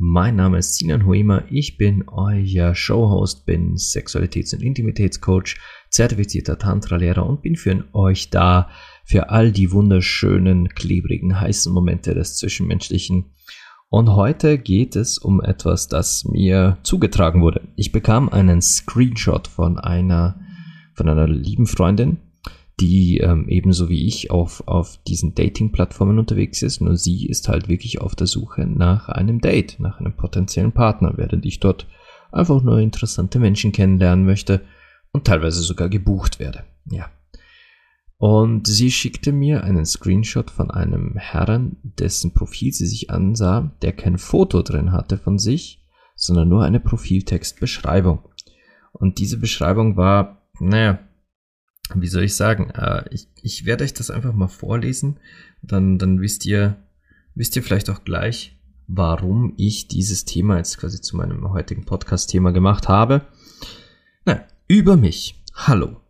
Mein Name ist Sinan Huema, ich bin euer Showhost, bin Sexualitäts- und Intimitätscoach, zertifizierter Tantra-Lehrer und bin für euch da für all die wunderschönen, klebrigen, heißen Momente des Zwischenmenschlichen. Und heute geht es um etwas, das mir zugetragen wurde. Ich bekam einen Screenshot von einer, von einer lieben Freundin, die ähm, ebenso wie ich auf, auf diesen Dating-Plattformen unterwegs ist. Nur sie ist halt wirklich auf der Suche nach einem Date, nach einem potenziellen Partner, während ich dort einfach nur interessante Menschen kennenlernen möchte und teilweise sogar gebucht werde. Ja. Und sie schickte mir einen Screenshot von einem Herrn, dessen Profil sie sich ansah, der kein Foto drin hatte von sich, sondern nur eine Profiltextbeschreibung. Und diese Beschreibung war, naja, wie soll ich sagen, äh, ich, ich werde euch das einfach mal vorlesen, dann, dann wisst ihr, wisst ihr vielleicht auch gleich, warum ich dieses Thema jetzt quasi zu meinem heutigen Podcast-Thema gemacht habe. Na, über mich. Hallo.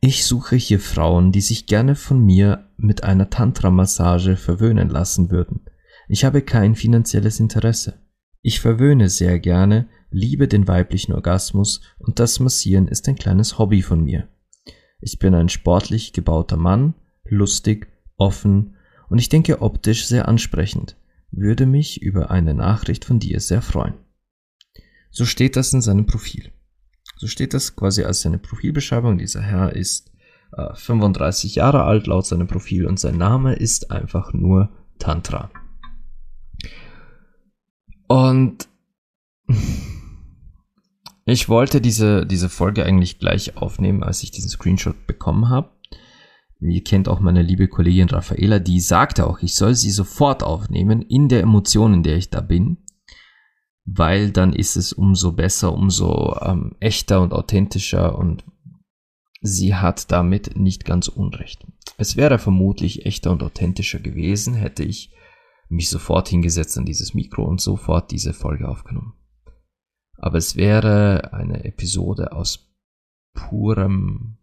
Ich suche hier Frauen, die sich gerne von mir mit einer Tantra-Massage verwöhnen lassen würden. Ich habe kein finanzielles Interesse. Ich verwöhne sehr gerne, liebe den weiblichen Orgasmus und das Massieren ist ein kleines Hobby von mir. Ich bin ein sportlich gebauter Mann, lustig, offen und ich denke optisch sehr ansprechend, würde mich über eine Nachricht von dir sehr freuen. So steht das in seinem Profil. So steht das quasi als seine Profilbeschreibung. Dieser Herr ist äh, 35 Jahre alt laut seinem Profil und sein Name ist einfach nur Tantra. Und ich wollte diese, diese Folge eigentlich gleich aufnehmen, als ich diesen Screenshot bekommen habe. Ihr kennt auch meine liebe Kollegin Raffaela, die sagte auch, ich soll sie sofort aufnehmen in der Emotion, in der ich da bin, weil dann ist es umso besser, umso ähm, echter und authentischer und sie hat damit nicht ganz unrecht. Es wäre vermutlich echter und authentischer gewesen, hätte ich mich sofort hingesetzt an dieses Mikro und sofort diese Folge aufgenommen. Aber es wäre eine Episode aus purem...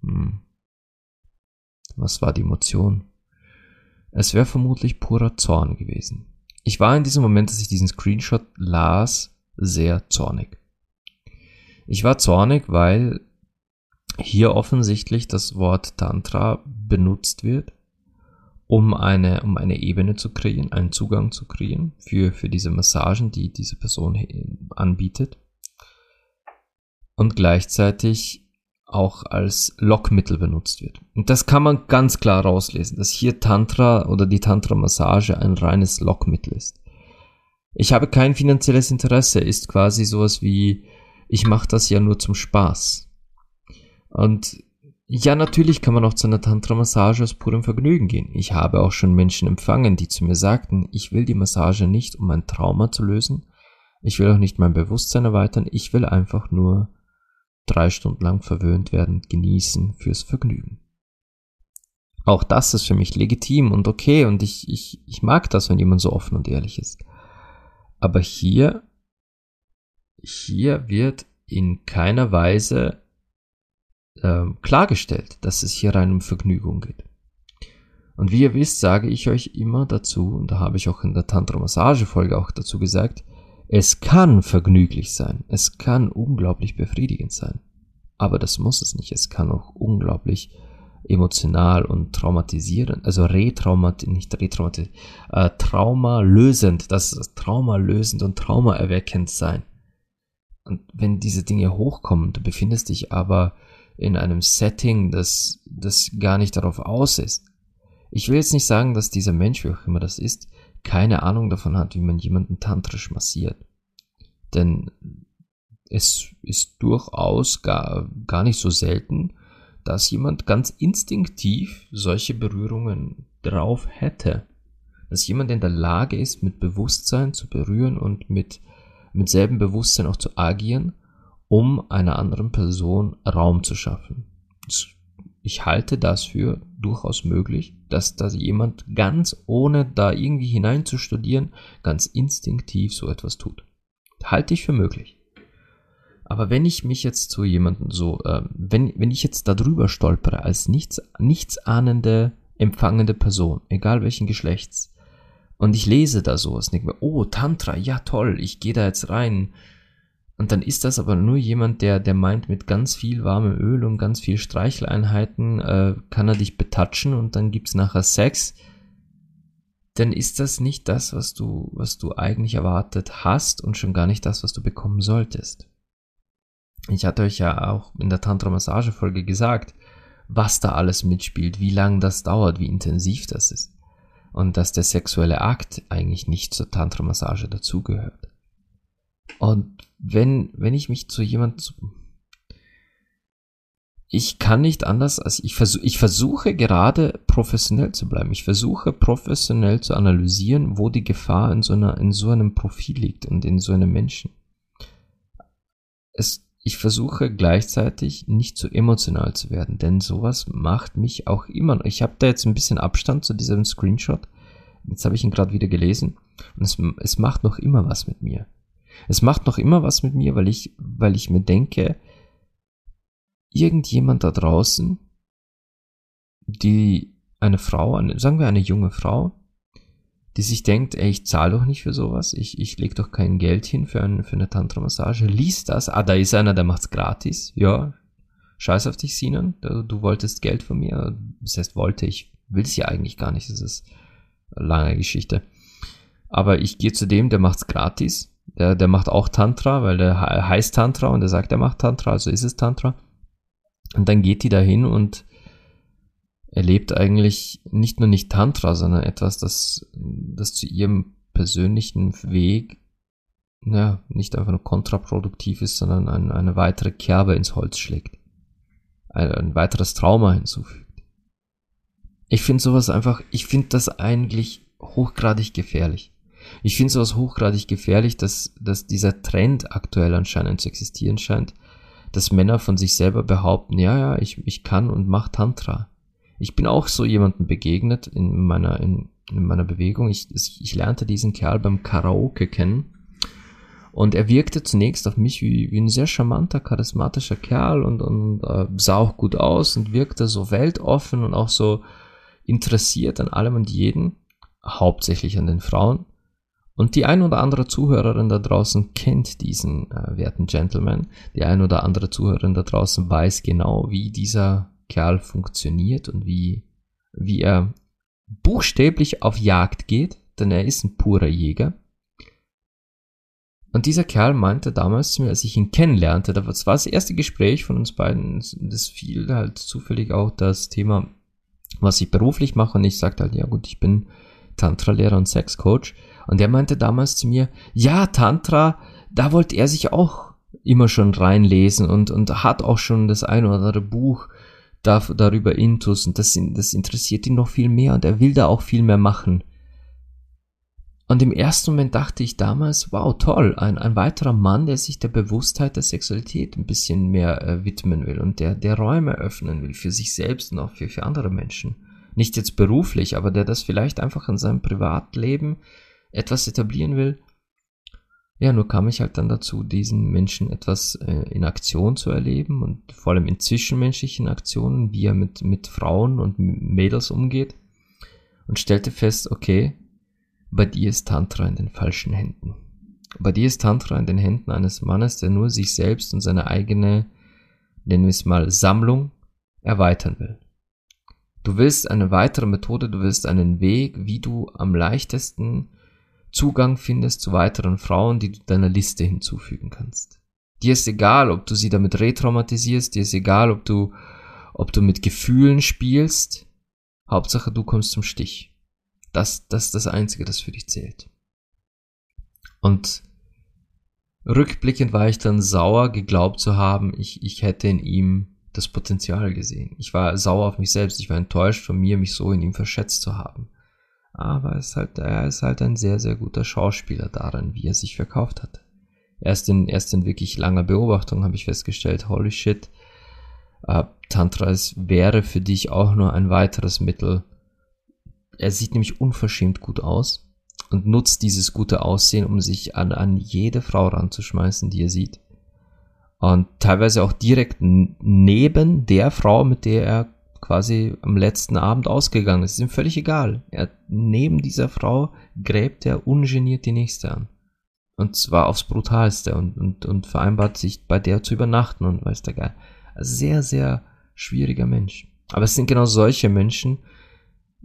Hm, was war die Emotion? Es wäre vermutlich purer Zorn gewesen. Ich war in diesem Moment, dass ich diesen Screenshot las, sehr zornig. Ich war zornig, weil hier offensichtlich das Wort Tantra benutzt wird, um eine, um eine Ebene zu kreieren, einen Zugang zu kreieren für, für diese Massagen, die diese Person anbietet. Und gleichzeitig auch als Lockmittel benutzt wird. Und das kann man ganz klar rauslesen, dass hier Tantra oder die Tantra-Massage ein reines Lockmittel ist. Ich habe kein finanzielles Interesse, ist quasi sowas wie, ich mache das ja nur zum Spaß. Und ja, natürlich kann man auch zu einer Tantra-Massage aus purem Vergnügen gehen. Ich habe auch schon Menschen empfangen, die zu mir sagten, ich will die Massage nicht, um ein Trauma zu lösen. Ich will auch nicht mein Bewusstsein erweitern. Ich will einfach nur drei Stunden lang verwöhnt werden, genießen fürs Vergnügen. Auch das ist für mich legitim und okay und ich, ich, ich mag das, wenn jemand so offen und ehrlich ist. Aber hier, hier wird in keiner Weise äh, klargestellt, dass es hier rein um Vergnügung geht. Und wie ihr wisst, sage ich euch immer dazu, und da habe ich auch in der Tantra-Massage-Folge auch dazu gesagt, es kann vergnüglich sein, es kann unglaublich befriedigend sein, aber das muss es nicht, es kann auch unglaublich emotional und traumatisierend, also retraumat, nicht retraumat, äh, traumalösend, das ist traumalösend und traumaerweckend sein. Und wenn diese Dinge hochkommen, du befindest dich aber in einem Setting, das, das gar nicht darauf aus ist. Ich will jetzt nicht sagen, dass dieser Mensch, wie auch immer das ist, keine Ahnung davon hat, wie man jemanden tantrisch massiert. Denn es ist durchaus gar, gar nicht so selten, dass jemand ganz instinktiv solche Berührungen drauf hätte. Dass jemand in der Lage ist, mit Bewusstsein zu berühren und mit mit selben Bewusstsein auch zu agieren, um einer anderen Person Raum zu schaffen. Ich halte das für durchaus möglich, dass da jemand ganz ohne da irgendwie hineinzustudieren, ganz instinktiv so etwas tut. Halte ich für möglich. Aber wenn ich mich jetzt zu jemandem so, äh, wenn, wenn ich jetzt darüber stolpere als nichts, nichts ahnende, empfangende Person, egal welchen Geschlechts, und ich lese da sowas, denke mir, oh, Tantra, ja toll, ich gehe da jetzt rein. Und dann ist das aber nur jemand, der, der meint, mit ganz viel warmem Öl und ganz viel Streicheleinheiten äh, kann er dich betatschen und dann gibt's nachher Sex. Dann ist das nicht das, was du, was du eigentlich erwartet hast und schon gar nicht das, was du bekommen solltest. Ich hatte euch ja auch in der Tantra-Massage-Folge gesagt, was da alles mitspielt, wie lang das dauert, wie intensiv das ist und dass der sexuelle Akt eigentlich nicht zur Tantra-Massage dazugehört. Und wenn, wenn ich mich zu jemand, ich kann nicht anders als ich versuche, ich versuche gerade professionell zu bleiben. Ich versuche professionell zu analysieren, wo die Gefahr in so einer, in so einem Profil liegt und in so einem Menschen. Es, ich versuche gleichzeitig nicht zu emotional zu werden, denn sowas macht mich auch immer. Ich habe da jetzt ein bisschen Abstand zu diesem Screenshot. Jetzt habe ich ihn gerade wieder gelesen und es, es macht noch immer was mit mir. Es macht noch immer was mit mir, weil ich, weil ich mir denke, irgendjemand da draußen, die eine Frau, eine, sagen wir eine junge Frau, die sich denkt, ey, ich zahle doch nicht für sowas, ich, ich leg doch kein Geld hin für, ein, für eine Tantra-Massage, liest das, ah, da ist einer, der macht's gratis, ja, scheiß auf dich, Sinan, du, du wolltest Geld von mir, das heißt wollte, ich. Will's ja eigentlich gar nicht, das ist eine lange Geschichte. Aber ich gehe zu dem, der macht's gratis, der, der macht auch Tantra, weil der heißt Tantra und der sagt, er macht Tantra, also ist es Tantra. Und dann geht die dahin und erlebt eigentlich nicht nur nicht Tantra, sondern etwas, das, das zu ihrem persönlichen Weg ja, nicht einfach nur kontraproduktiv ist, sondern ein, eine weitere Kerbe ins Holz schlägt. Ein, ein weiteres Trauma hinzufügt. Ich finde sowas einfach, ich finde das eigentlich hochgradig gefährlich. Ich finde sowas hochgradig gefährlich, dass, dass dieser Trend aktuell anscheinend zu existieren scheint, dass Männer von sich selber behaupten, ja, ja, ich, ich kann und mach Tantra. Ich bin auch so jemandem begegnet in meiner, in, in meiner Bewegung. Ich, ich lernte diesen Kerl beim Karaoke kennen. Und er wirkte zunächst auf mich wie, wie ein sehr charmanter, charismatischer Kerl und, und äh, sah auch gut aus und wirkte so weltoffen und auch so interessiert an allem und jeden, hauptsächlich an den Frauen. Und die ein oder andere Zuhörerin da draußen kennt diesen äh, werten Gentleman. Die ein oder andere Zuhörerin da draußen weiß genau, wie dieser Kerl funktioniert und wie, wie er buchstäblich auf Jagd geht, denn er ist ein purer Jäger. Und dieser Kerl meinte damals zu mir, als ich ihn kennenlernte, das war das erste Gespräch von uns beiden, das fiel halt zufällig auch das Thema, was ich beruflich mache, und ich sagte halt, ja gut, ich bin Tantra-Lehrer und Sexcoach. Und er meinte damals zu mir, ja, Tantra, da wollte er sich auch immer schon reinlesen und, und hat auch schon das ein oder andere Buch da, darüber intus und das, das interessiert ihn noch viel mehr und er will da auch viel mehr machen. Und im ersten Moment dachte ich damals, wow, toll, ein, ein weiterer Mann, der sich der Bewusstheit der Sexualität ein bisschen mehr äh, widmen will und der, der Räume öffnen will für sich selbst und auch für, für andere Menschen. Nicht jetzt beruflich, aber der das vielleicht einfach in seinem Privatleben etwas etablieren will. Ja, nur kam ich halt dann dazu, diesen Menschen etwas äh, in Aktion zu erleben und vor allem in zwischenmenschlichen Aktionen, wie er mit, mit Frauen und Mädels umgeht und stellte fest, okay, bei dir ist Tantra in den falschen Händen. Bei dir ist Tantra in den Händen eines Mannes, der nur sich selbst und seine eigene, nennen wir es mal, Sammlung erweitern will. Du willst eine weitere Methode, du willst einen Weg, wie du am leichtesten Zugang findest zu weiteren Frauen, die du deiner Liste hinzufügen kannst. Dir ist egal, ob du sie damit retraumatisierst, dir ist egal, ob du, ob du mit Gefühlen spielst. Hauptsache, du kommst zum Stich. Das, das ist das Einzige, das für dich zählt. Und rückblickend war ich dann sauer, geglaubt zu haben, ich, ich hätte in ihm das Potenzial gesehen. Ich war sauer auf mich selbst, ich war enttäuscht von mir, mich so in ihm verschätzt zu haben. Aber ist halt, er ist halt ein sehr, sehr guter Schauspieler darin, wie er sich verkauft hat. Erst in, erst in wirklich langer Beobachtung habe ich festgestellt, holy shit, äh, Tantra ist, wäre für dich auch nur ein weiteres Mittel. Er sieht nämlich unverschämt gut aus und nutzt dieses gute Aussehen, um sich an, an jede Frau ranzuschmeißen, die er sieht. Und teilweise auch direkt neben der Frau, mit der er quasi am letzten Abend ausgegangen ist. Ist ihm völlig egal. Er, neben dieser Frau gräbt er ungeniert die nächste an. Und zwar aufs Brutalste und, und, und vereinbart sich bei der zu übernachten und weiß der Geil. Sehr, sehr schwieriger Mensch. Aber es sind genau solche Menschen,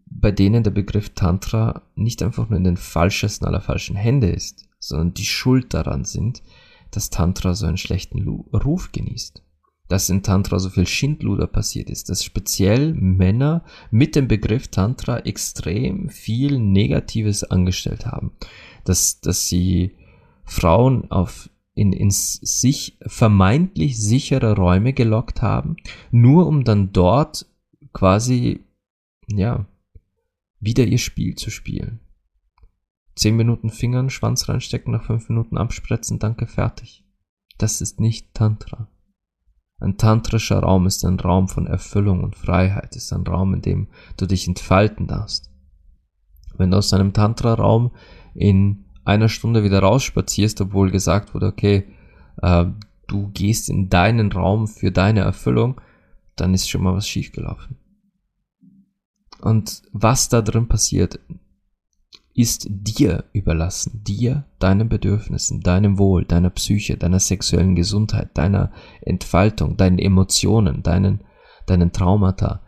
bei denen der Begriff Tantra nicht einfach nur in den falschesten aller falschen Hände ist, sondern die schuld daran sind, dass Tantra so einen schlechten Ruf genießt. Dass in Tantra so viel Schindluder passiert ist, dass speziell Männer mit dem Begriff Tantra extrem viel Negatives angestellt haben. Dass, dass sie Frauen auf in, in sich vermeintlich sichere Räume gelockt haben, nur um dann dort quasi, ja, wieder ihr Spiel zu spielen. Zehn Minuten Fingern, Schwanz reinstecken, nach fünf Minuten abspritzen, danke, fertig. Das ist nicht Tantra. Ein tantrischer Raum ist ein Raum von Erfüllung und Freiheit, ist ein Raum, in dem du dich entfalten darfst. Wenn du aus einem Tantra-Raum in einer Stunde wieder rausspazierst, obwohl gesagt wurde, okay, äh, du gehst in deinen Raum für deine Erfüllung, dann ist schon mal was schiefgelaufen. Und was da drin passiert, ist dir überlassen, dir, deinen Bedürfnissen, deinem Wohl, deiner Psyche, deiner sexuellen Gesundheit, deiner Entfaltung, deinen Emotionen, deinen, deinen Traumata.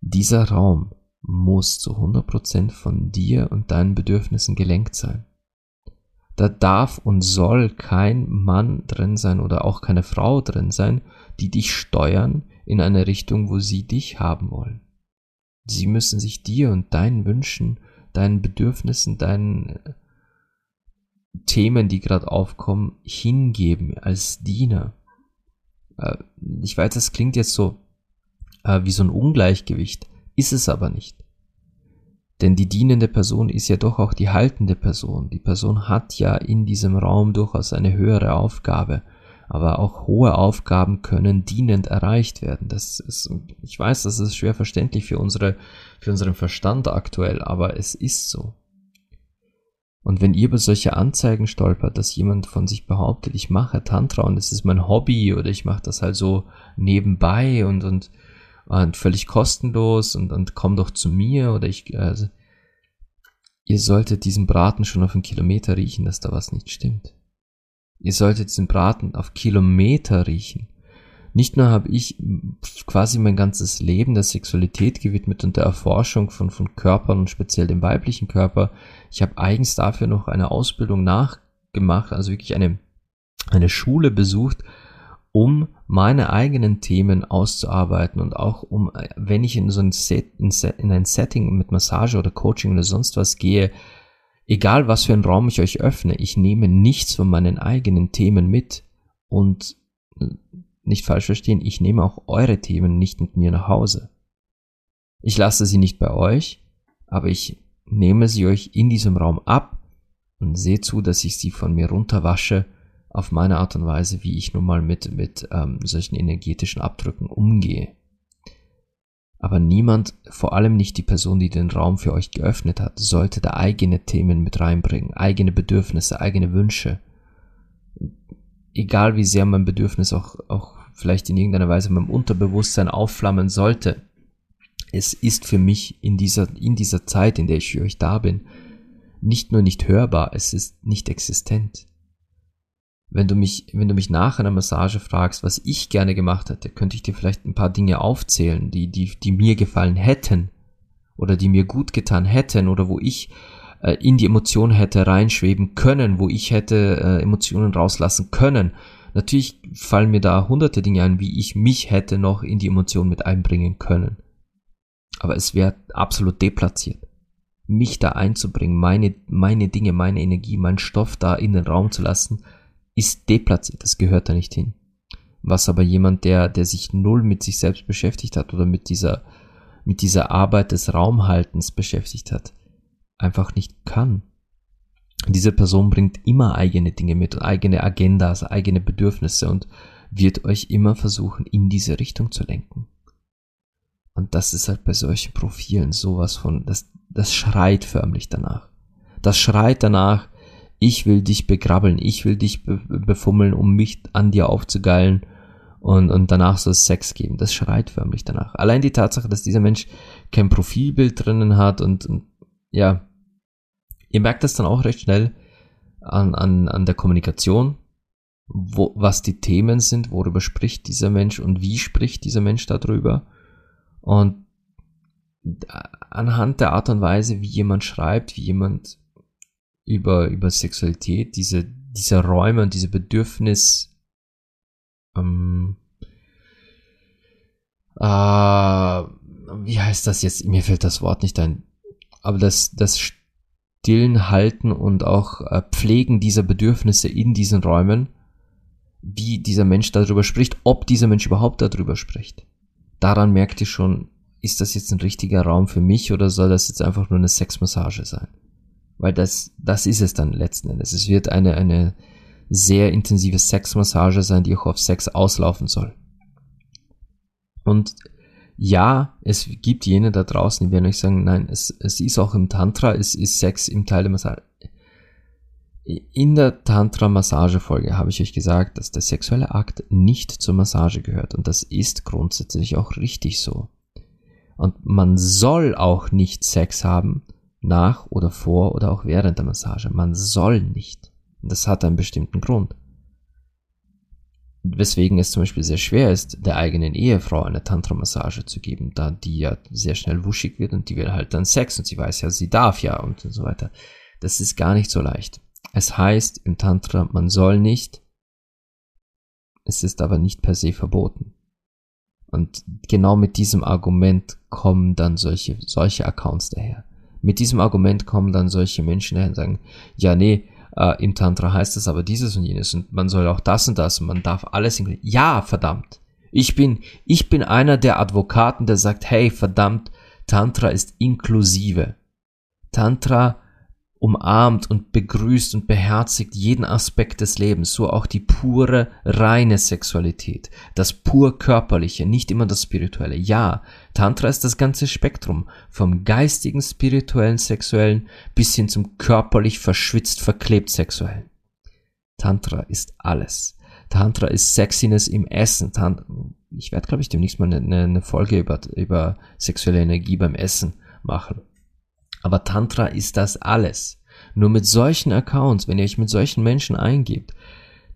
Dieser Raum muss zu 100% von dir und deinen Bedürfnissen gelenkt sein. Da darf und soll kein Mann drin sein oder auch keine Frau drin sein, die dich steuern in eine Richtung, wo sie dich haben wollen. Sie müssen sich dir und deinen Wünschen, deinen Bedürfnissen, deinen äh, Themen, die gerade aufkommen, hingeben als Diener. Äh, ich weiß, das klingt jetzt so äh, wie so ein Ungleichgewicht, ist es aber nicht. Denn die dienende Person ist ja doch auch die haltende Person. Die Person hat ja in diesem Raum durchaus eine höhere Aufgabe. Aber auch hohe Aufgaben können dienend erreicht werden. Das ist, ich weiß, das ist schwer verständlich für unsere, für unseren Verstand aktuell, aber es ist so. Und wenn ihr über solche Anzeigen stolpert, dass jemand von sich behauptet, ich mache Tantra und es ist mein Hobby oder ich mache das halt so nebenbei und, und und völlig kostenlos und, und komm doch zu mir oder ich, also, ihr solltet diesen Braten schon auf einen Kilometer riechen, dass da was nicht stimmt. Ihr solltet diesen Braten auf Kilometer riechen. Nicht nur habe ich quasi mein ganzes Leben der Sexualität gewidmet und der Erforschung von, von Körpern und speziell dem weiblichen Körper. Ich habe eigens dafür noch eine Ausbildung nachgemacht, also wirklich eine, eine Schule besucht, um meine eigenen Themen auszuarbeiten und auch um, wenn ich in so ein, Set, in ein Setting mit Massage oder Coaching oder sonst was gehe, egal was für einen Raum ich euch öffne, ich nehme nichts von meinen eigenen Themen mit und nicht falsch verstehen, ich nehme auch eure Themen nicht mit mir nach Hause. Ich lasse sie nicht bei euch, aber ich nehme sie euch in diesem Raum ab und sehe zu, dass ich sie von mir runterwasche auf meine Art und Weise, wie ich nun mal mit, mit ähm, solchen energetischen Abdrücken umgehe. Aber niemand, vor allem nicht die Person, die den Raum für euch geöffnet hat, sollte da eigene Themen mit reinbringen, eigene Bedürfnisse, eigene Wünsche. Egal wie sehr mein Bedürfnis auch, auch vielleicht in irgendeiner Weise meinem Unterbewusstsein aufflammen sollte, es ist für mich in dieser, in dieser Zeit, in der ich für euch da bin, nicht nur nicht hörbar, es ist nicht existent wenn du mich, wenn du mich nach einer Massage fragst, was ich gerne gemacht hätte, könnte ich dir vielleicht ein paar Dinge aufzählen, die, die, die mir gefallen hätten oder die mir gut getan hätten oder wo ich äh, in die Emotion hätte reinschweben können, wo ich hätte äh, Emotionen rauslassen können. Natürlich fallen mir da hunderte Dinge ein, wie ich mich hätte noch in die Emotion mit einbringen können. Aber es wäre absolut deplatziert. Mich da einzubringen, meine, meine Dinge, meine Energie, meinen Stoff da in den Raum zu lassen, ist deplatziert, das gehört da nicht hin. Was aber jemand, der, der sich null mit sich selbst beschäftigt hat oder mit dieser, mit dieser Arbeit des Raumhaltens beschäftigt hat, einfach nicht kann. Diese Person bringt immer eigene Dinge mit, eigene Agendas, eigene Bedürfnisse und wird euch immer versuchen, in diese Richtung zu lenken. Und das ist halt bei solchen Profilen sowas von, das, das schreit förmlich danach. Das schreit danach, ich will dich begrabbeln, ich will dich be befummeln, um mich an dir aufzugeilen und, und danach es Sex geben. Das schreit förmlich danach. Allein die Tatsache, dass dieser Mensch kein Profilbild drinnen hat und, und ja, ihr merkt das dann auch recht schnell an, an, an der Kommunikation, wo, was die Themen sind, worüber spricht dieser Mensch und wie spricht dieser Mensch darüber. Und anhand der Art und Weise, wie jemand schreibt, wie jemand über, über Sexualität, diese, diese Räume und diese Bedürfnis, ähm, äh, wie heißt das jetzt? Mir fällt das Wort nicht ein. Aber das, das Stillen halten und auch äh, Pflegen dieser Bedürfnisse in diesen Räumen, wie dieser Mensch darüber spricht, ob dieser Mensch überhaupt darüber spricht. Daran merkt ihr schon, ist das jetzt ein richtiger Raum für mich oder soll das jetzt einfach nur eine Sexmassage sein? Weil das, das ist es dann letzten Endes. Es wird eine, eine sehr intensive Sexmassage sein, die auch auf Sex auslaufen soll. Und ja, es gibt jene da draußen, die werden euch sagen, nein, es, es ist auch im Tantra, es ist Sex im Teil der Massage. In der Tantra-Massage-Folge habe ich euch gesagt, dass der sexuelle Akt nicht zur Massage gehört. Und das ist grundsätzlich auch richtig so. Und man soll auch nicht Sex haben, nach oder vor oder auch während der Massage. Man soll nicht. Das hat einen bestimmten Grund. Weswegen es zum Beispiel sehr schwer ist, der eigenen Ehefrau eine Tantra-Massage zu geben, da die ja sehr schnell wuschig wird und die will halt dann Sex und sie weiß ja, sie darf ja und so weiter. Das ist gar nicht so leicht. Es heißt im Tantra, man soll nicht, es ist aber nicht per se verboten. Und genau mit diesem Argument kommen dann solche, solche Accounts daher. Mit diesem Argument kommen dann solche Menschen daher und sagen, ja, nee, äh, im Tantra heißt es aber dieses und jenes und man soll auch das und das und man darf alles inkludieren. Ja, verdammt. Ich bin, ich bin einer der Advokaten, der sagt, hey, verdammt, Tantra ist inklusive. Tantra umarmt und begrüßt und beherzigt jeden Aspekt des Lebens, so auch die pure, reine Sexualität, das pur körperliche, nicht immer das spirituelle. Ja, Tantra ist das ganze Spektrum, vom geistigen, spirituellen, sexuellen bis hin zum körperlich verschwitzt, verklebt sexuellen. Tantra ist alles. Tantra ist Sexiness im Essen. Tant ich werde, glaube ich, demnächst mal eine, eine Folge über, über sexuelle Energie beim Essen machen. Aber Tantra ist das alles. Nur mit solchen Accounts, wenn ihr euch mit solchen Menschen eingebt,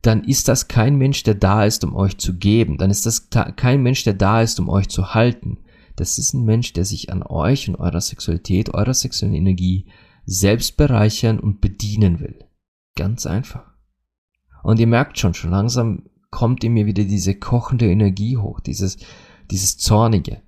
dann ist das kein Mensch, der da ist, um euch zu geben. Dann ist das kein Mensch, der da ist, um euch zu halten. Das ist ein Mensch, der sich an euch und eurer Sexualität, eurer sexuellen Energie selbst bereichern und bedienen will. Ganz einfach. Und ihr merkt schon, schon langsam kommt in mir wieder diese kochende Energie hoch, dieses, dieses Zornige.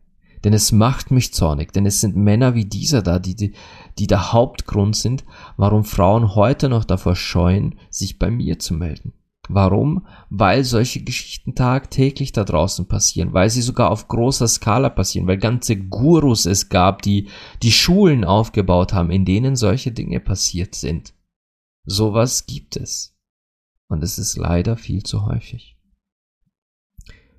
Denn es macht mich zornig, denn es sind Männer wie dieser da, die, die, die der Hauptgrund sind, warum Frauen heute noch davor scheuen, sich bei mir zu melden. Warum? Weil solche Geschichten tagtäglich da draußen passieren, weil sie sogar auf großer Skala passieren, weil ganze Gurus es gab, die die Schulen aufgebaut haben, in denen solche Dinge passiert sind. Sowas gibt es. Und es ist leider viel zu häufig.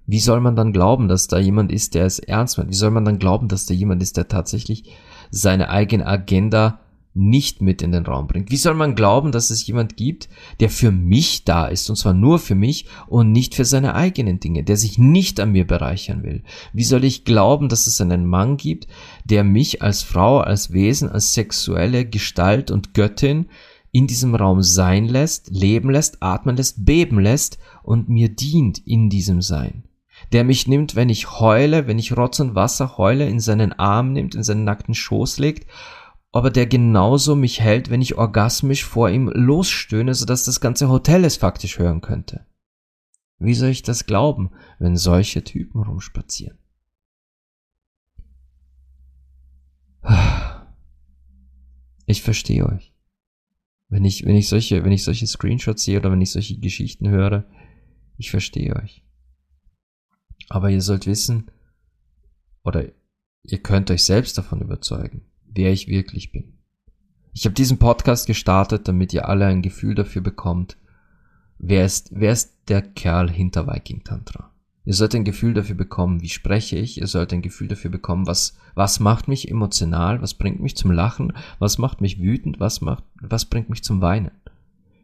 Wie soll man dann glauben, dass da jemand ist, der es ernst meint? Wie soll man dann glauben, dass da jemand ist, der tatsächlich seine eigene Agenda nicht mit in den Raum bringt? Wie soll man glauben, dass es jemand gibt, der für mich da ist, und zwar nur für mich und nicht für seine eigenen Dinge, der sich nicht an mir bereichern will? Wie soll ich glauben, dass es einen Mann gibt, der mich als Frau, als Wesen, als sexuelle Gestalt und Göttin in diesem Raum sein lässt, leben lässt, atmen lässt, beben lässt und mir dient in diesem Sein? Der mich nimmt, wenn ich heule, wenn ich Rotz und Wasser heule, in seinen Arm nimmt, in seinen nackten Schoß legt, aber der genauso mich hält, wenn ich orgasmisch vor ihm losstöhne, sodass das ganze Hotel es faktisch hören könnte. Wie soll ich das glauben, wenn solche Typen rumspazieren? Ich verstehe euch. Wenn ich, wenn ich solche, wenn ich solche Screenshots sehe oder wenn ich solche Geschichten höre, ich verstehe euch. Aber ihr sollt wissen, oder ihr könnt euch selbst davon überzeugen, wer ich wirklich bin. Ich habe diesen Podcast gestartet, damit ihr alle ein Gefühl dafür bekommt, wer ist, wer ist der Kerl hinter Viking Tantra. Ihr sollt ein Gefühl dafür bekommen, wie spreche ich. Ihr sollt ein Gefühl dafür bekommen, was, was macht mich emotional, was bringt mich zum Lachen, was macht mich wütend, was macht, was bringt mich zum Weinen.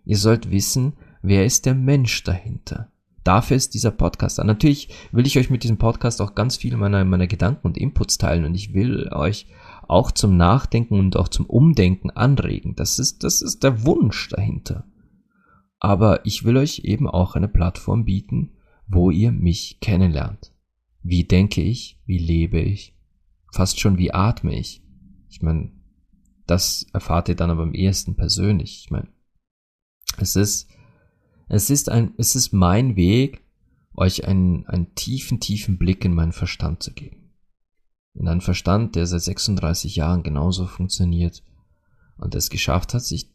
Ihr sollt wissen, wer ist der Mensch dahinter. Dafür ist dieser Podcast da. Natürlich will ich euch mit diesem Podcast auch ganz viel meiner, meiner Gedanken und Inputs teilen und ich will euch auch zum Nachdenken und auch zum Umdenken anregen. Das ist, das ist der Wunsch dahinter. Aber ich will euch eben auch eine Plattform bieten, wo ihr mich kennenlernt. Wie denke ich? Wie lebe ich? Fast schon wie atme ich? Ich meine, das erfahrt ihr dann aber am ehesten persönlich. Ich meine, es ist, es ist ein, es ist mein Weg, euch einen, einen tiefen, tiefen Blick in meinen Verstand zu geben. In einen Verstand, der seit 36 Jahren genauso funktioniert und es geschafft hat, sich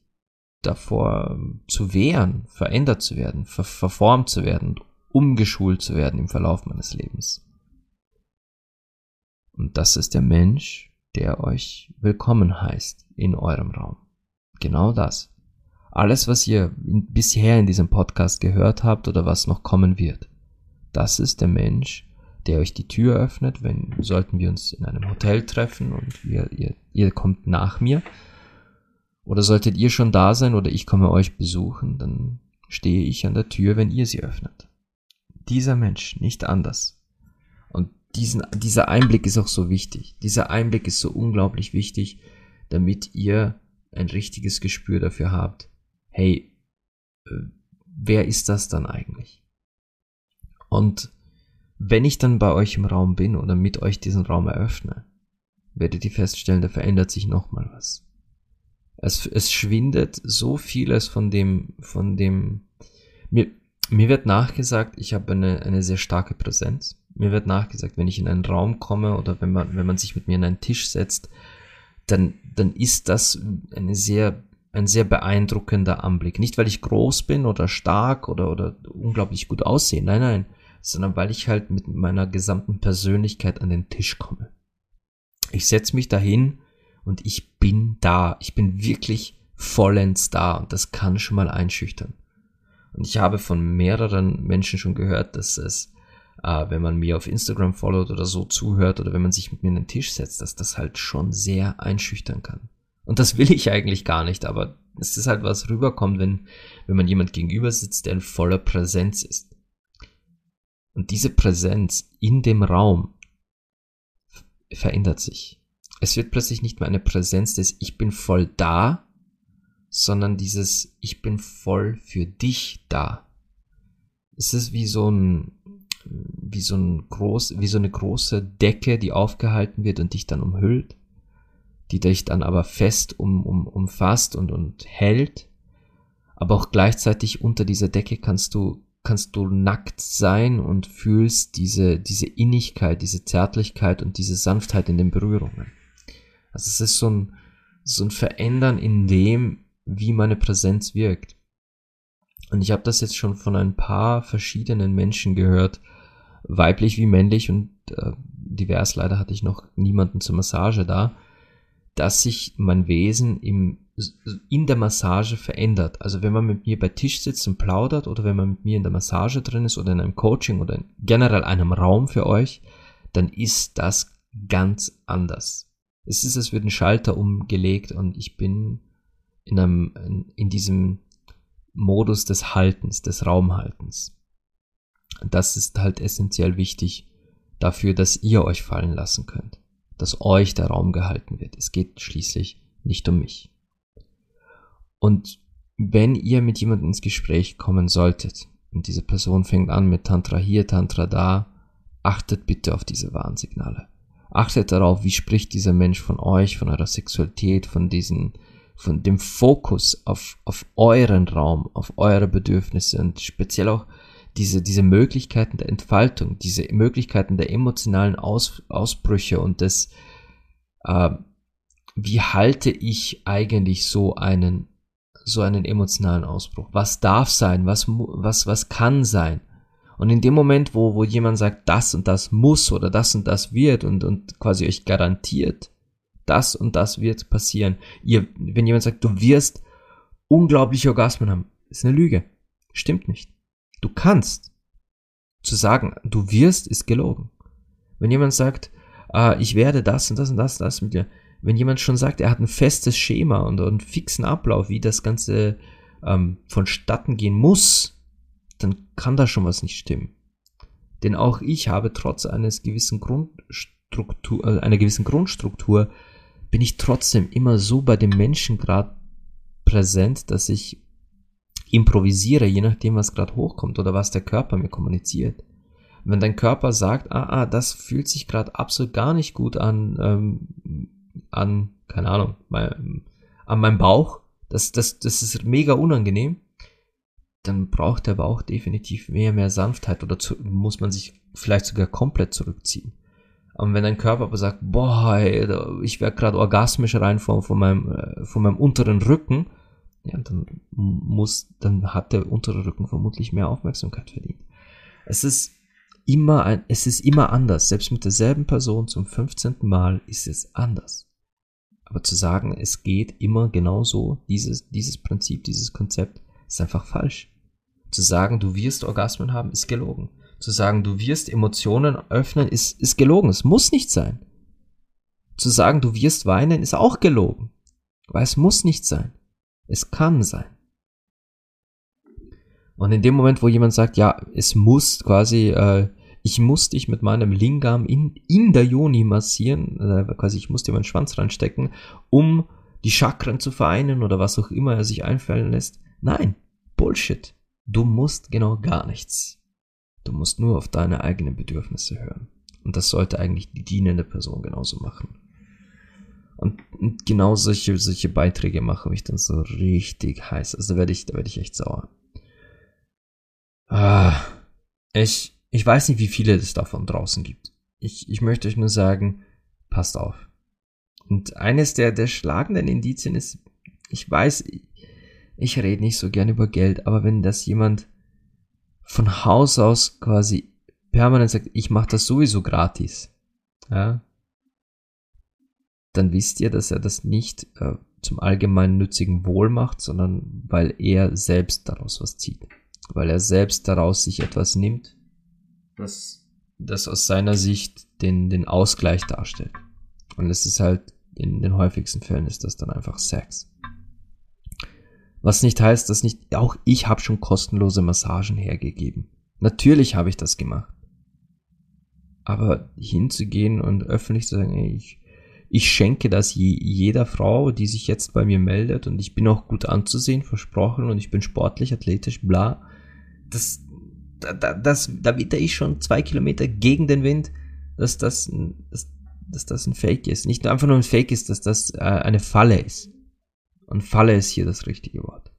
davor zu wehren, verändert zu werden, ver verformt zu werden umgeschult zu werden im Verlauf meines Lebens. Und das ist der Mensch, der euch willkommen heißt in eurem Raum. Genau das. Alles, was ihr bisher in diesem Podcast gehört habt oder was noch kommen wird, das ist der Mensch, der euch die Tür öffnet, wenn sollten wir uns in einem Hotel treffen und ihr, ihr, ihr kommt nach mir. Oder solltet ihr schon da sein oder ich komme euch besuchen, dann stehe ich an der Tür, wenn ihr sie öffnet dieser Mensch, nicht anders. Und diesen, dieser Einblick ist auch so wichtig. Dieser Einblick ist so unglaublich wichtig, damit ihr ein richtiges Gespür dafür habt. Hey, äh, wer ist das dann eigentlich? Und wenn ich dann bei euch im Raum bin oder mit euch diesen Raum eröffne, werdet ihr feststellen, da verändert sich nochmal was. Es, es schwindet so vieles von dem, von dem, mir, mir wird nachgesagt, ich habe eine, eine sehr starke Präsenz. Mir wird nachgesagt, wenn ich in einen Raum komme oder wenn man, wenn man sich mit mir an einen Tisch setzt, dann, dann ist das eine sehr, ein sehr beeindruckender Anblick. Nicht, weil ich groß bin oder stark oder, oder unglaublich gut aussehe, nein, nein, sondern weil ich halt mit meiner gesamten Persönlichkeit an den Tisch komme. Ich setze mich dahin und ich bin da. Ich bin wirklich vollends da und das kann schon mal einschüchtern. Und ich habe von mehreren Menschen schon gehört, dass es, äh, wenn man mir auf Instagram followt oder so zuhört oder wenn man sich mit mir an den Tisch setzt, dass das halt schon sehr einschüchtern kann. Und das will ich eigentlich gar nicht, aber es ist halt was rüberkommt, wenn, wenn man jemand gegenüber sitzt, der in voller Präsenz ist. Und diese Präsenz in dem Raum verändert sich. Es wird plötzlich nicht mehr eine Präsenz des Ich bin voll da, sondern dieses Ich bin voll für dich da. Es ist wie so ein, wie so ein groß, wie so eine große Decke, die aufgehalten wird und dich dann umhüllt, die dich dann aber fest um, um, umfasst und, und hält. Aber auch gleichzeitig unter dieser Decke kannst du, kannst du nackt sein und fühlst diese, diese Innigkeit, diese Zärtlichkeit und diese Sanftheit in den Berührungen. Also es ist so ein, so ein Verändern in dem, wie meine Präsenz wirkt. Und ich habe das jetzt schon von ein paar verschiedenen Menschen gehört, weiblich wie männlich und äh, divers, leider hatte ich noch niemanden zur Massage da, dass sich mein Wesen im, in der Massage verändert. Also wenn man mit mir bei Tisch sitzt und plaudert oder wenn man mit mir in der Massage drin ist oder in einem Coaching oder in generell einem Raum für euch, dann ist das ganz anders. Es ist, als würde ein Schalter umgelegt und ich bin in einem, in, in diesem Modus des Haltens, des Raumhaltens. Das ist halt essentiell wichtig dafür, dass ihr euch fallen lassen könnt, dass euch der Raum gehalten wird. Es geht schließlich nicht um mich. Und wenn ihr mit jemandem ins Gespräch kommen solltet und diese Person fängt an mit Tantra hier, Tantra da, achtet bitte auf diese Warnsignale. Achtet darauf, wie spricht dieser Mensch von euch, von eurer Sexualität, von diesen von dem Fokus auf, auf euren Raum, auf eure Bedürfnisse und speziell auch diese, diese Möglichkeiten der Entfaltung, diese Möglichkeiten der emotionalen Aus, Ausbrüche und des, äh, wie halte ich eigentlich so einen, so einen emotionalen Ausbruch? Was darf sein? Was, was, was kann sein? Und in dem Moment, wo, wo jemand sagt, das und das muss oder das und das wird und, und quasi euch garantiert, das und das wird passieren. Ihr, wenn jemand sagt, du wirst unglaubliche Orgasmen haben, ist eine Lüge. Stimmt nicht. Du kannst. Zu sagen, du wirst, ist gelogen. Wenn jemand sagt, äh, ich werde das und das und das, das mit dir. Wenn jemand schon sagt, er hat ein festes Schema und einen fixen Ablauf, wie das Ganze ähm, vonstatten gehen muss, dann kann da schon was nicht stimmen. Denn auch ich habe trotz eines gewissen Grundstruktur, äh, einer gewissen Grundstruktur, bin ich trotzdem immer so bei dem Menschen gerade präsent, dass ich improvisiere, je nachdem, was gerade hochkommt oder was der Körper mir kommuniziert. Wenn dein Körper sagt, ah, ah, das fühlt sich gerade absolut gar nicht gut an, ähm, an, keine Ahnung, mein, an meinem Bauch, das, das, das ist mega unangenehm, dann braucht der Bauch definitiv mehr, mehr Sanftheit oder zu, muss man sich vielleicht sogar komplett zurückziehen. Aber wenn dein Körper aber sagt, boah, ey, ich werde gerade orgasmisch rein von, von, meinem, äh, von meinem unteren Rücken, ja, dann muss, dann hat der untere Rücken vermutlich mehr Aufmerksamkeit verdient. Es ist immer ein, es ist immer anders. Selbst mit derselben Person zum 15. Mal ist es anders. Aber zu sagen, es geht immer genauso, dieses, dieses Prinzip, dieses Konzept, ist einfach falsch. Zu sagen, du wirst Orgasmen haben, ist gelogen. Zu sagen, du wirst Emotionen öffnen, ist, ist gelogen. Es muss nicht sein. Zu sagen, du wirst weinen, ist auch gelogen. Weil es muss nicht sein. Es kann sein. Und in dem Moment, wo jemand sagt, ja, es muss quasi, äh, ich muss dich mit meinem Lingam in, in der Yoni massieren, äh, quasi ich muss dir meinen Schwanz reinstecken, um die Chakren zu vereinen oder was auch immer er sich einfallen lässt. Nein, Bullshit. Du musst genau gar nichts. Du musst nur auf deine eigenen Bedürfnisse hören. Und das sollte eigentlich die dienende Person genauso machen. Und, und genau solche, solche Beiträge machen mich dann so richtig heiß. Also da werde ich, da werde ich echt sauer. Ah, ich, ich weiß nicht, wie viele es davon draußen gibt. Ich, ich möchte euch nur sagen, passt auf. Und eines der, der schlagenden Indizien ist, ich weiß, ich rede nicht so gern über Geld, aber wenn das jemand von Haus aus quasi permanent sagt, ich mache das sowieso gratis, ja, dann wisst ihr, dass er das nicht äh, zum allgemeinen nützigen Wohl macht, sondern weil er selbst daraus was zieht. Weil er selbst daraus sich etwas nimmt, das, das aus seiner Sicht den, den Ausgleich darstellt. Und es ist halt, in den häufigsten Fällen ist das dann einfach Sex. Was nicht heißt, dass nicht, auch ich habe schon kostenlose Massagen hergegeben. Natürlich habe ich das gemacht. Aber hinzugehen und öffentlich zu sagen, ey, ich, ich schenke das je, jeder Frau, die sich jetzt bei mir meldet und ich bin auch gut anzusehen, versprochen und ich bin sportlich, athletisch, bla. Das, da, da, das, da witter ich schon zwei Kilometer gegen den Wind, dass das, dass, dass das ein Fake ist. Nicht einfach nur ein Fake ist, dass das äh, eine Falle ist. Und Falle ist hier das richtige Wort.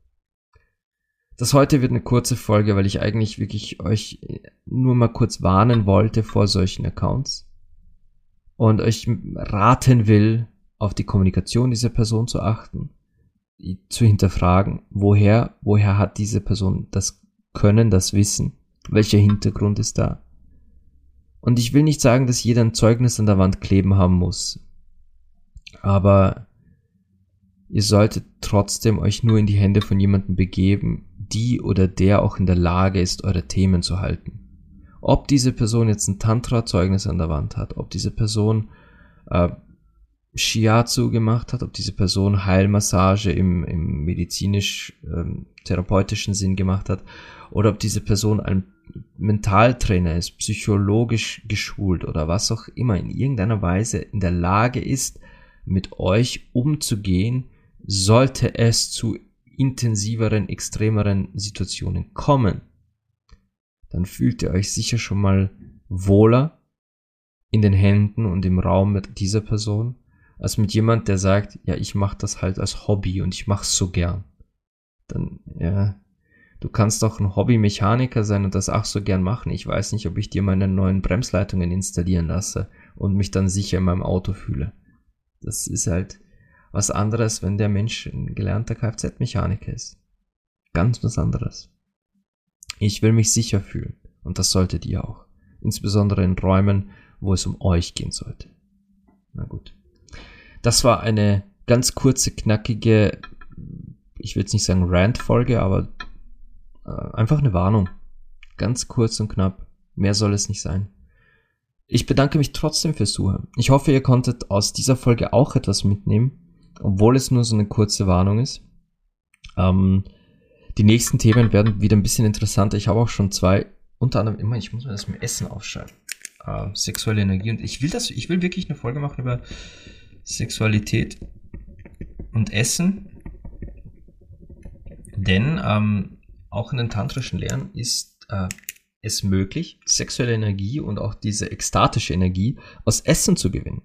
Das heute wird eine kurze Folge, weil ich eigentlich wirklich euch nur mal kurz warnen wollte vor solchen Accounts und euch raten will, auf die Kommunikation dieser Person zu achten, zu hinterfragen, woher, woher hat diese Person das Können, das Wissen, welcher Hintergrund ist da. Und ich will nicht sagen, dass jeder ein Zeugnis an der Wand kleben haben muss, aber ihr solltet trotzdem euch nur in die Hände von jemandem begeben, die oder der auch in der Lage ist, eure Themen zu halten ob diese Person jetzt ein Tantra-Zeugnis an der Wand hat, ob diese Person äh, Shiatsu gemacht hat, ob diese Person Heilmassage im, im medizinisch-therapeutischen ähm, Sinn gemacht hat, oder ob diese Person ein Mentaltrainer ist, psychologisch geschult oder was auch immer in irgendeiner Weise in der Lage ist, mit euch umzugehen, sollte es zu intensiveren, extremeren Situationen kommen dann fühlt ihr euch sicher schon mal wohler in den Händen und im Raum mit dieser Person, als mit jemand, der sagt, ja, ich mache das halt als Hobby und ich mach's so gern. Dann, ja, du kannst doch ein Hobbymechaniker sein und das auch so gern machen. Ich weiß nicht, ob ich dir meine neuen Bremsleitungen installieren lasse und mich dann sicher in meinem Auto fühle. Das ist halt was anderes, wenn der Mensch ein gelernter Kfz-Mechaniker ist. Ganz was anderes. Ich will mich sicher fühlen. Und das solltet ihr auch. Insbesondere in Räumen, wo es um euch gehen sollte. Na gut. das war eine ganz kurze, knackige, ich will jetzt nicht sagen Rant-Folge, aber äh, einfach eine Warnung. Ganz kurz und knapp. Mehr soll es nicht sein. Ich bedanke mich trotzdem fürs Zuhören. Ich hoffe, ihr konntet aus dieser Folge auch etwas mitnehmen, obwohl es nur so eine kurze Warnung ist. Ähm, die nächsten Themen werden wieder ein bisschen interessanter. Ich habe auch schon zwei, unter anderem immer, ich muss mir das mit Essen aufschreiben. Äh, sexuelle Energie. Und ich will das, ich will wirklich eine Folge machen über Sexualität und Essen. Denn ähm, auch in den tantrischen Lehren ist äh, es möglich, sexuelle Energie und auch diese ekstatische Energie aus Essen zu gewinnen.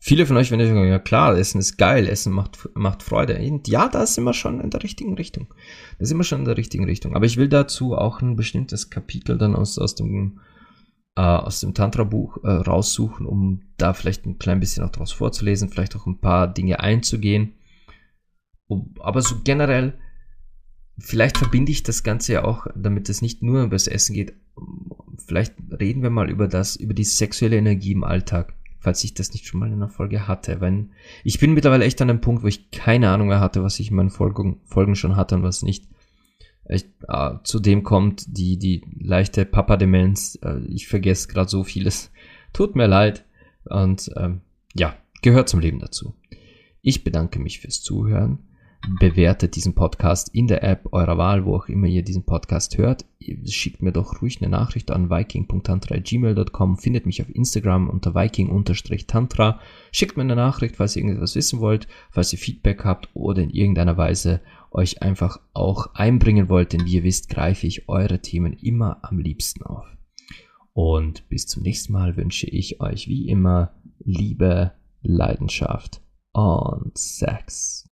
Viele von euch werden sagen, ja klar, Essen ist geil, Essen macht, macht Freude. Und ja, da sind wir schon in der richtigen Richtung. Da sind wir schon in der richtigen Richtung. Aber ich will dazu auch ein bestimmtes Kapitel dann aus, aus dem, äh, aus dem Tantra-Buch äh, raussuchen, um da vielleicht ein klein bisschen auch draus vorzulesen, vielleicht auch ein paar Dinge einzugehen. Aber so generell, vielleicht verbinde ich das Ganze ja auch, damit es nicht nur über das Essen geht. Vielleicht reden wir mal über das, über die sexuelle Energie im Alltag falls ich das nicht schon mal in einer Folge hatte. Wenn ich bin mittlerweile echt an einem Punkt, wo ich keine Ahnung mehr hatte, was ich in meinen Folgen, Folgen schon hatte und was nicht. Ich, äh, zudem kommt die, die leichte Papa-Demenz. Äh, ich vergesse gerade so vieles. Tut mir leid. Und ähm, ja, gehört zum Leben dazu. Ich bedanke mich fürs Zuhören bewertet diesen Podcast in der App eurer Wahl, wo auch immer ihr diesen Podcast hört. Schickt mir doch ruhig eine Nachricht an viking.tantra.gmail.com, findet mich auf Instagram unter viking-tantra. Schickt mir eine Nachricht, falls ihr irgendetwas wissen wollt, falls ihr Feedback habt oder in irgendeiner Weise euch einfach auch einbringen wollt, denn wie ihr wisst, greife ich eure Themen immer am liebsten auf. Und bis zum nächsten Mal wünsche ich euch wie immer Liebe, Leidenschaft und Sex.